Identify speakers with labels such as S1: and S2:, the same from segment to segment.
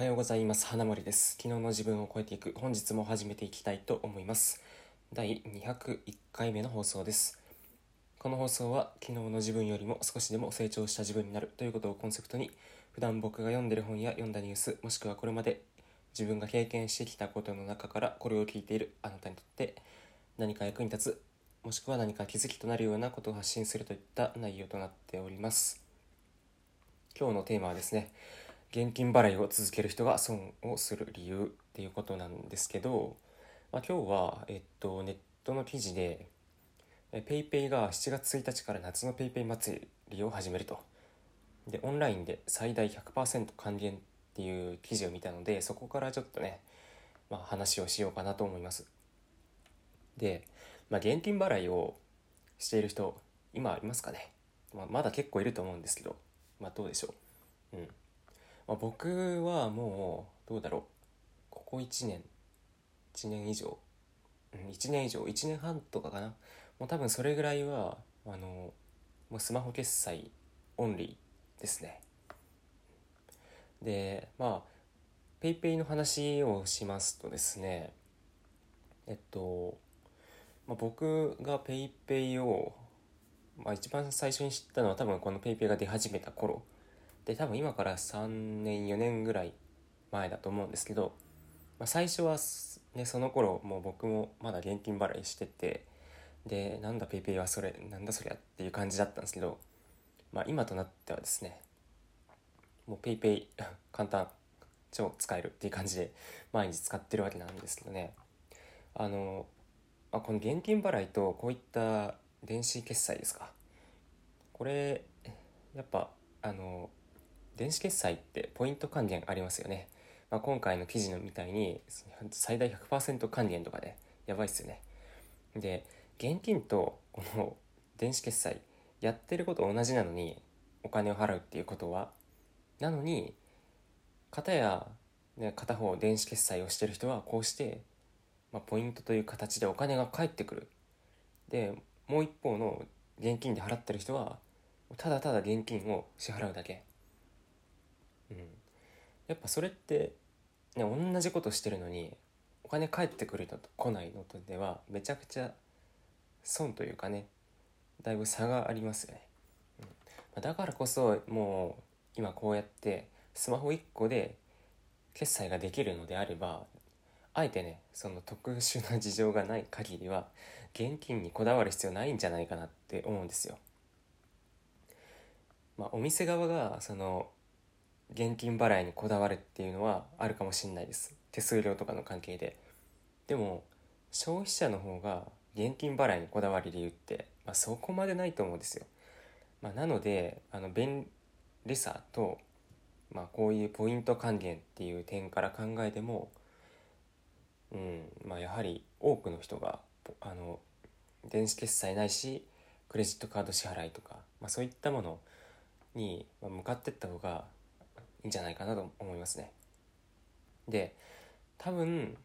S1: はようございます。花森です。昨日の自分を超えていく。本日も始めていきたいと思います。第201回目の放送です。この放送は昨日の自分よりも少しでも成長した自分になる。ということをコンセプトに普段僕が読んでる本や読んだニュースもしくはこれまで自分が経験してきたことの中からこれを聞いているあなたにとって何か役に立つもしくは何か気づきとなるようなことを発信するといった内容となっております。今日のテーマはですね現金払いを続ける人が損をする理由っていうことなんですけど、まあ、今日は、えっと、ネットの記事で PayPay が7月1日から夏の PayPay 祭りを始めると。でオンラインで最大100%還元っていう記事を見たのでそこからちょっとね、まあ、話をしようかなと思います。で、まあ、現金払いをしている人今いますかね、まあ、まだ結構いると思うんですけどまあどうでしょう？うん。まあ、僕はもうどうだろうここ1年1年以上、うん、1年以上。1年半とかかな。もう多分それぐらいはあのもうスマホ決済オンリーですね。でまあ PayPay の話をしますとですねえっと、まあ、僕が PayPay を、まあ、一番最初に知ったのは多分この PayPay が出始めた頃で多分今から3年4年ぐらい前だと思うんですけど、まあ、最初は、ね、その頃もう僕もまだ現金払いしててでなんだ PayPay はそれなんだそりゃっていう感じだったんですけど、まあ、今となってはですねもう PayPay 簡単超使えるっていう感じで毎日使ってるわけなんですけどね。あの、まあ、この現金払いとこういった電子決済ですか。これやっぱあの電子決済ってポイント還元ありますよね。まあ、今回の記事のみたいに最大100%還元とかでやばいっすよね。で、現金とこの電子決済やってること同じなのにお金を払うっていうことは？なのに片や、ね、片方電子決済をしてる人はこうして、まあ、ポイントという形でお金が返ってくるでもう一方の現金で払ってる人はただただ現金を支払うだけ、やっぱそれって、ね、同じことしてるのにお金返ってくるのと来ないのとではめちゃくちゃ損というかねだいぶ差がありますよね、うん、だからこそもう今こうやってスマホ1個で決済ができるのであればあえてねその特殊な事情がない限りは現金にこだわる必要ないんじゃないかなって思うんですよ。まあ、お店側がその現金払いにこだわるっていうのはあるかもしれないです。手数料とかの関係で。でも消費者の方が現金払いにこだわる理由って、まあ、そこまでないと思うんですよ、まあ、なのであの便利さと、まあ、こういうポイント還元っていう点から考えても、うんまあ、やはり多くの人があの電子決済ないしクレジットカード支払いとか、まあ、そういったものに向かってった方がいいんじゃないかなと思いますね。で多分、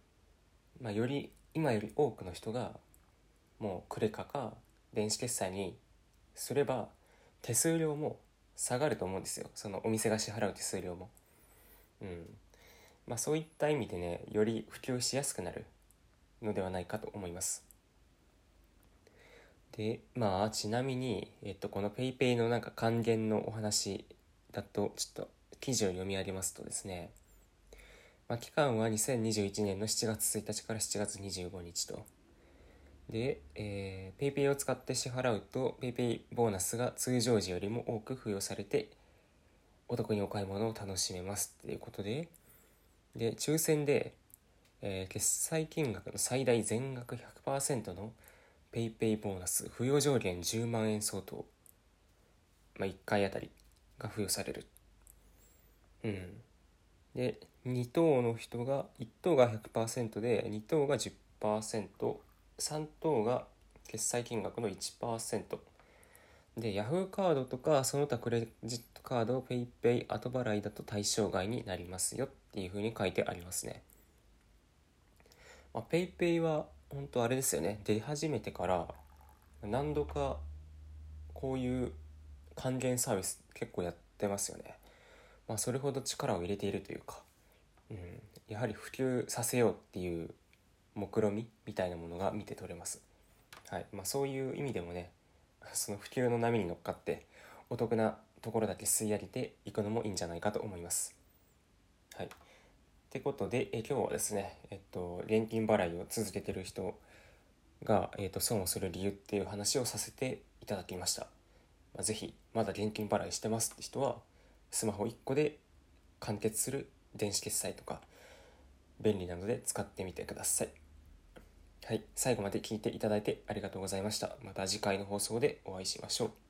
S1: まあ、より今より多くの人がもうクレカか電子決済にすれば手数料も下がると思うんですよそのお店が支払う手数料も。うんまあ、そういった意味でねより普及しやすくなるのではないかと思います。でまあちなみに、えっと、この PayPay のなんか還元のお話だとちょっと記事を読み上げますとですね、まあ、期間は2021年の7月1日から7月25日と。で、えー、PayPay を使って支払うと PayPay ボーナスが通常時よりも多く付与されてお得にお買い物を楽しめますっていうことで、で、抽選で、えー、決済金額の最大全額100%の PayPay ボーナス付与上限10万円相当、まあ、1回あたりが付与されるうん。で、2等の人が、1等が100%で、2等が10%、3等が決済金額の1%。で、Yahoo カードとか、その他クレジットカード、PayPay 後払いだと対象外になりますよっていうふうに書いてありますね。PayPay は本当あれですよね。出始めてから何度かこういう還元サービス結構やってますよね。まあ、それほど力を入れているというか、うん、やはり普及させようっていう目論みみたいなものが見て取れます。はいまあ、そういう意味でもね その普及の波に乗っかってお得なところだけ吸い上げていくのもいいんじゃないかと思います。はい。ってことで、え今日はですね、えっと、現金払いを続けてる人が、えっと、損をする理由っていう話をさせていただきました。まあ、ぜひ、まだ現金払いしてますって人は、スマホ1個で完結する電子決済とか、便利なので使ってみてください。はい、最後まで聞いていただいてありがとうございました。また次回の放送でお会いしましょう。